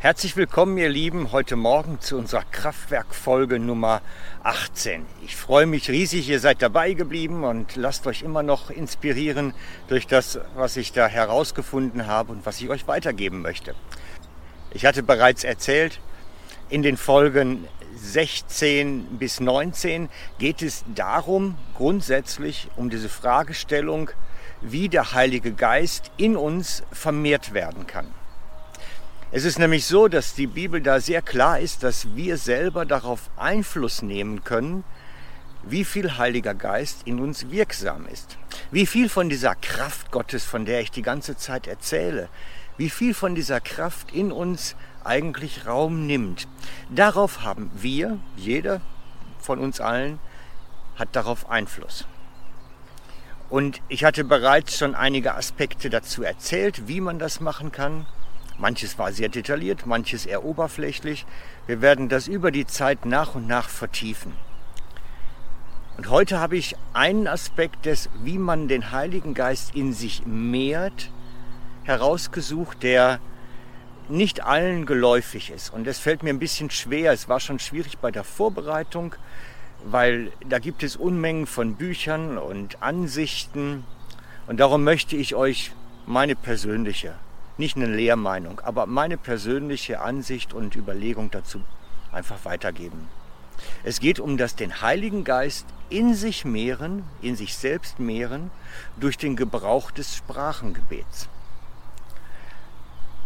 Herzlich willkommen, ihr Lieben, heute Morgen zu unserer Kraftwerkfolge Nummer 18. Ich freue mich riesig, ihr seid dabei geblieben und lasst euch immer noch inspirieren durch das, was ich da herausgefunden habe und was ich euch weitergeben möchte. Ich hatte bereits erzählt, in den Folgen 16 bis 19 geht es darum, grundsätzlich um diese Fragestellung, wie der Heilige Geist in uns vermehrt werden kann. Es ist nämlich so, dass die Bibel da sehr klar ist, dass wir selber darauf Einfluss nehmen können, wie viel Heiliger Geist in uns wirksam ist. Wie viel von dieser Kraft Gottes, von der ich die ganze Zeit erzähle, wie viel von dieser Kraft in uns eigentlich Raum nimmt. Darauf haben wir, jeder von uns allen, hat darauf Einfluss. Und ich hatte bereits schon einige Aspekte dazu erzählt, wie man das machen kann. Manches war sehr detailliert, manches eher oberflächlich. Wir werden das über die Zeit nach und nach vertiefen. Und heute habe ich einen Aspekt des, wie man den Heiligen Geist in sich mehrt, herausgesucht, der nicht allen geläufig ist. Und es fällt mir ein bisschen schwer. Es war schon schwierig bei der Vorbereitung, weil da gibt es Unmengen von Büchern und Ansichten. Und darum möchte ich euch meine persönliche nicht eine Lehrmeinung, aber meine persönliche Ansicht und Überlegung dazu einfach weitergeben. Es geht um das den Heiligen Geist in sich mehren, in sich selbst mehren, durch den Gebrauch des Sprachengebets.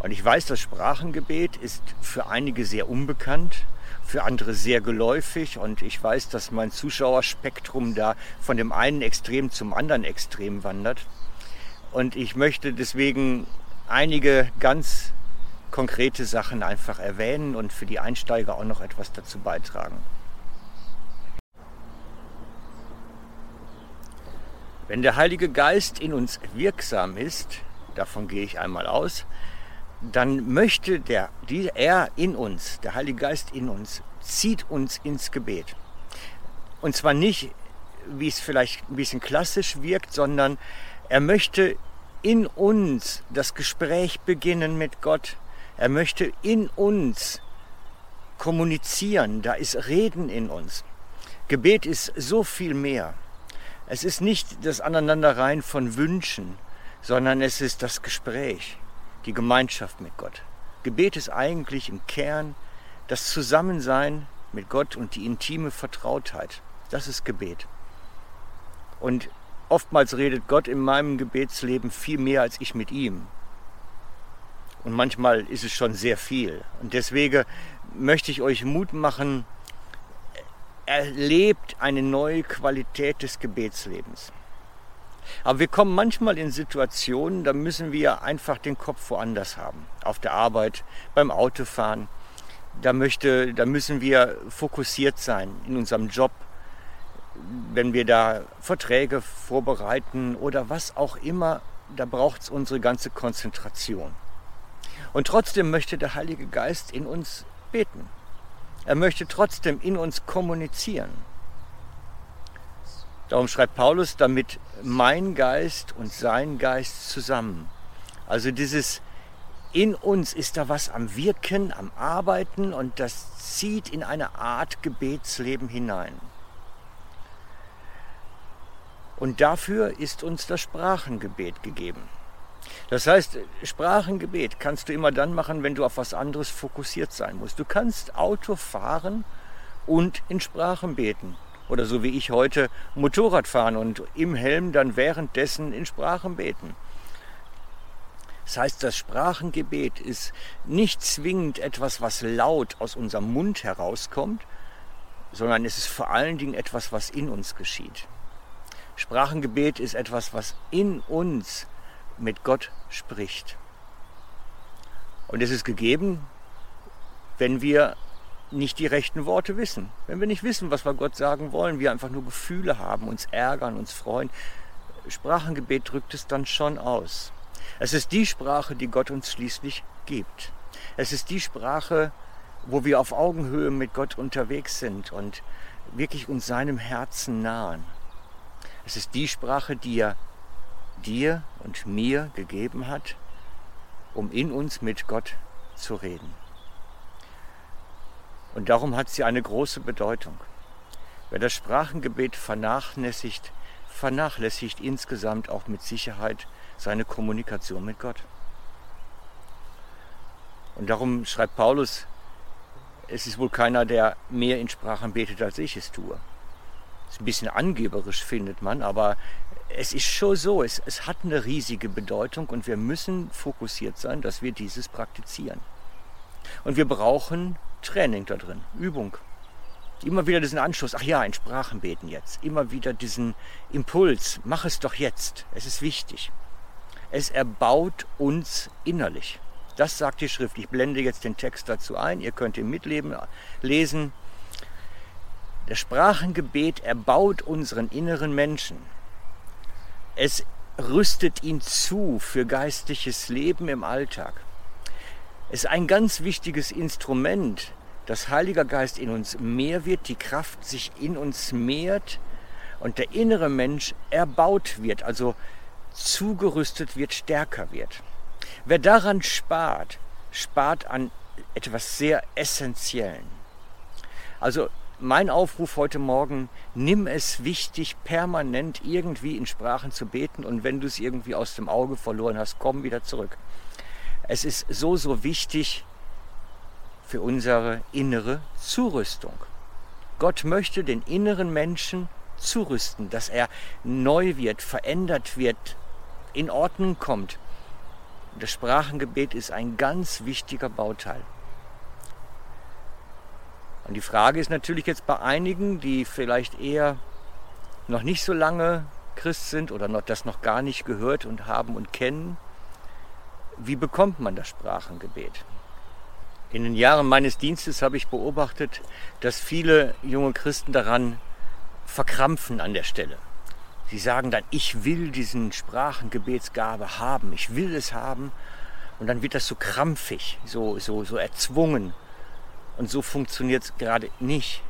Und ich weiß, das Sprachengebet ist für einige sehr unbekannt, für andere sehr geläufig und ich weiß, dass mein Zuschauerspektrum da von dem einen Extrem zum anderen Extrem wandert. Und ich möchte deswegen einige ganz konkrete Sachen einfach erwähnen und für die Einsteiger auch noch etwas dazu beitragen. Wenn der Heilige Geist in uns wirksam ist, davon gehe ich einmal aus, dann möchte der, die, er in uns, der Heilige Geist in uns, zieht uns ins Gebet. Und zwar nicht, wie es vielleicht ein bisschen klassisch wirkt, sondern er möchte in uns das Gespräch beginnen mit Gott. Er möchte in uns kommunizieren. Da ist Reden in uns. Gebet ist so viel mehr. Es ist nicht das Aneinanderreihen von Wünschen, sondern es ist das Gespräch, die Gemeinschaft mit Gott. Gebet ist eigentlich im Kern das Zusammensein mit Gott und die intime Vertrautheit. Das ist Gebet. Und Oftmals redet Gott in meinem Gebetsleben viel mehr als ich mit ihm. Und manchmal ist es schon sehr viel. Und deswegen möchte ich euch Mut machen, erlebt eine neue Qualität des Gebetslebens. Aber wir kommen manchmal in Situationen, da müssen wir einfach den Kopf woanders haben. Auf der Arbeit, beim Autofahren. Da, möchte, da müssen wir fokussiert sein in unserem Job, wenn wir da Verträge vorbereiten oder was auch immer, da braucht es unsere ganze Konzentration. Und trotzdem möchte der Heilige Geist in uns beten. Er möchte trotzdem in uns kommunizieren. Darum schreibt Paulus, damit mein Geist und sein Geist zusammen. Also dieses in uns ist da was am Wirken, am Arbeiten und das zieht in eine Art Gebetsleben hinein. Und dafür ist uns das Sprachengebet gegeben. Das heißt, Sprachengebet kannst du immer dann machen, wenn du auf was anderes fokussiert sein musst. Du kannst Auto fahren und in Sprachen beten. Oder so wie ich heute Motorrad fahren und im Helm dann währenddessen in Sprachen beten. Das heißt, das Sprachengebet ist nicht zwingend etwas, was laut aus unserem Mund herauskommt, sondern es ist vor allen Dingen etwas, was in uns geschieht. Sprachengebet ist etwas, was in uns mit Gott spricht. Und es ist gegeben, wenn wir nicht die rechten Worte wissen. Wenn wir nicht wissen, was wir Gott sagen wollen, wir einfach nur Gefühle haben, uns ärgern, uns freuen. Sprachengebet drückt es dann schon aus. Es ist die Sprache, die Gott uns schließlich gibt. Es ist die Sprache, wo wir auf Augenhöhe mit Gott unterwegs sind und wirklich uns seinem Herzen nahen. Es ist die Sprache, die er dir und mir gegeben hat, um in uns mit Gott zu reden. Und darum hat sie eine große Bedeutung. Wer das Sprachengebet vernachlässigt, vernachlässigt insgesamt auch mit Sicherheit seine Kommunikation mit Gott. Und darum schreibt Paulus, es ist wohl keiner, der mehr in Sprachen betet, als ich es tue. Ist ein bisschen angeberisch, findet man, aber es ist schon so, es, es hat eine riesige Bedeutung und wir müssen fokussiert sein, dass wir dieses praktizieren. Und wir brauchen Training da drin, Übung. Immer wieder diesen Anschluss, ach ja, in Sprachen beten jetzt. Immer wieder diesen Impuls, mach es doch jetzt. Es ist wichtig. Es erbaut uns innerlich. Das sagt die Schrift. Ich blende jetzt den Text dazu ein. Ihr könnt ihn mitleben, lesen. Das Sprachengebet erbaut unseren inneren Menschen. Es rüstet ihn zu für geistliches Leben im Alltag. Es ist ein ganz wichtiges Instrument, dass Heiliger Geist in uns mehr wird, die Kraft sich in uns mehrt und der innere Mensch erbaut wird, also zugerüstet wird, stärker wird. Wer daran spart, spart an etwas sehr Essentiellen. Also mein Aufruf heute Morgen, nimm es wichtig, permanent irgendwie in Sprachen zu beten und wenn du es irgendwie aus dem Auge verloren hast, komm wieder zurück. Es ist so, so wichtig für unsere innere Zurüstung. Gott möchte den inneren Menschen zurüsten, dass er neu wird, verändert wird, in Ordnung kommt. Das Sprachengebet ist ein ganz wichtiger Bauteil. Und die Frage ist natürlich jetzt bei einigen, die vielleicht eher noch nicht so lange Christ sind oder noch, das noch gar nicht gehört und haben und kennen, wie bekommt man das Sprachengebet? In den Jahren meines Dienstes habe ich beobachtet, dass viele junge Christen daran verkrampfen an der Stelle. Sie sagen dann, ich will diesen Sprachengebetsgabe haben, ich will es haben. Und dann wird das so krampfig, so, so, so erzwungen. Und so funktioniert es gerade nicht.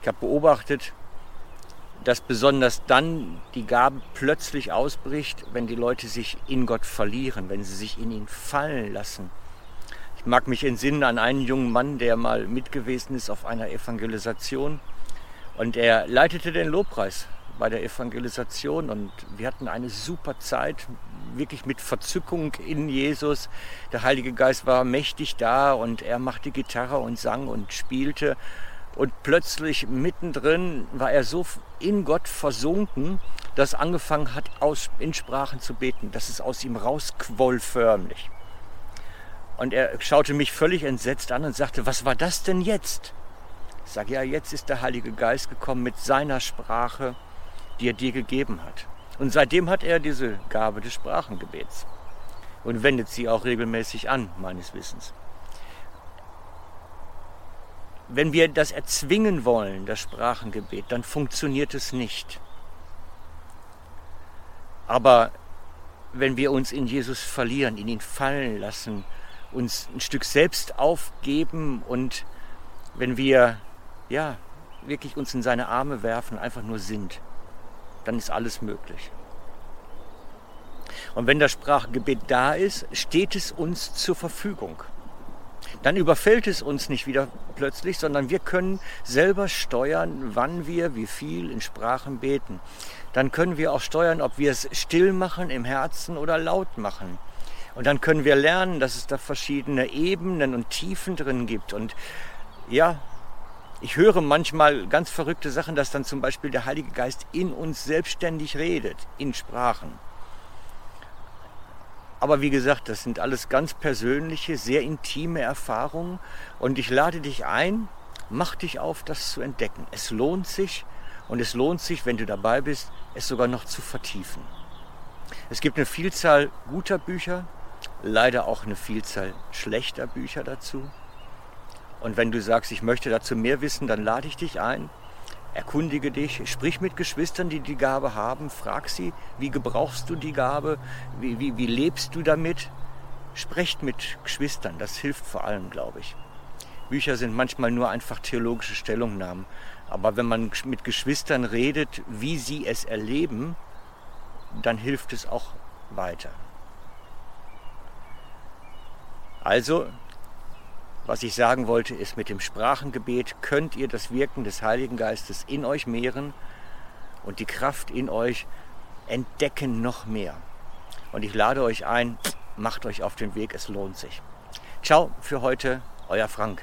Ich habe beobachtet, dass besonders dann die Gabe plötzlich ausbricht, wenn die Leute sich in Gott verlieren, wenn sie sich in ihn fallen lassen. Ich mag mich entsinnen an einen jungen Mann, der mal mitgewesen ist auf einer Evangelisation und er leitete den Lobpreis bei der Evangelisation und wir hatten eine super Zeit, wirklich mit Verzückung in Jesus. Der Heilige Geist war mächtig da und er machte Gitarre und sang und spielte. Und plötzlich mittendrin war er so in Gott versunken, dass angefangen hat, aus, in Sprachen zu beten, dass es aus ihm rausquoll förmlich. Und er schaute mich völlig entsetzt an und sagte, was war das denn jetzt? Ich sage, ja, jetzt ist der Heilige Geist gekommen mit seiner Sprache, die er dir gegeben hat. Und seitdem hat er diese Gabe des Sprachengebets und wendet sie auch regelmäßig an, meines Wissens. Wenn wir das erzwingen wollen, das Sprachengebet, dann funktioniert es nicht. Aber wenn wir uns in Jesus verlieren, in ihn fallen lassen, uns ein Stück selbst aufgeben und wenn wir ja wirklich uns in seine Arme werfen, einfach nur sind, dann ist alles möglich. Und wenn das Sprachgebet da ist, steht es uns zur Verfügung. Dann überfällt es uns nicht wieder plötzlich, sondern wir können selber steuern, wann wir wie viel in Sprachen beten. Dann können wir auch steuern, ob wir es still machen im Herzen oder laut machen. Und dann können wir lernen, dass es da verschiedene Ebenen und Tiefen drin gibt. Und ja, ich höre manchmal ganz verrückte Sachen, dass dann zum Beispiel der Heilige Geist in uns selbstständig redet, in Sprachen. Aber wie gesagt, das sind alles ganz persönliche, sehr intime Erfahrungen und ich lade dich ein, mach dich auf, das zu entdecken. Es lohnt sich und es lohnt sich, wenn du dabei bist, es sogar noch zu vertiefen. Es gibt eine Vielzahl guter Bücher, leider auch eine Vielzahl schlechter Bücher dazu. Und wenn du sagst, ich möchte dazu mehr wissen, dann lade ich dich ein. Erkundige dich, sprich mit Geschwistern, die die Gabe haben, frag sie, wie gebrauchst du die Gabe, wie, wie, wie lebst du damit. Sprecht mit Geschwistern, das hilft vor allem, glaube ich. Bücher sind manchmal nur einfach theologische Stellungnahmen, aber wenn man mit Geschwistern redet, wie sie es erleben, dann hilft es auch weiter. Also Was ich sagen wollte, ist, mit dem Sprachengebet könnt ihr das Wirken des Heiligen Geistes in euch mehren und die Kraft in euch entdecken noch mehr. Und ich lade euch ein, macht euch auf den Weg, es lohnt sich. Ciao für heute, euer Frank.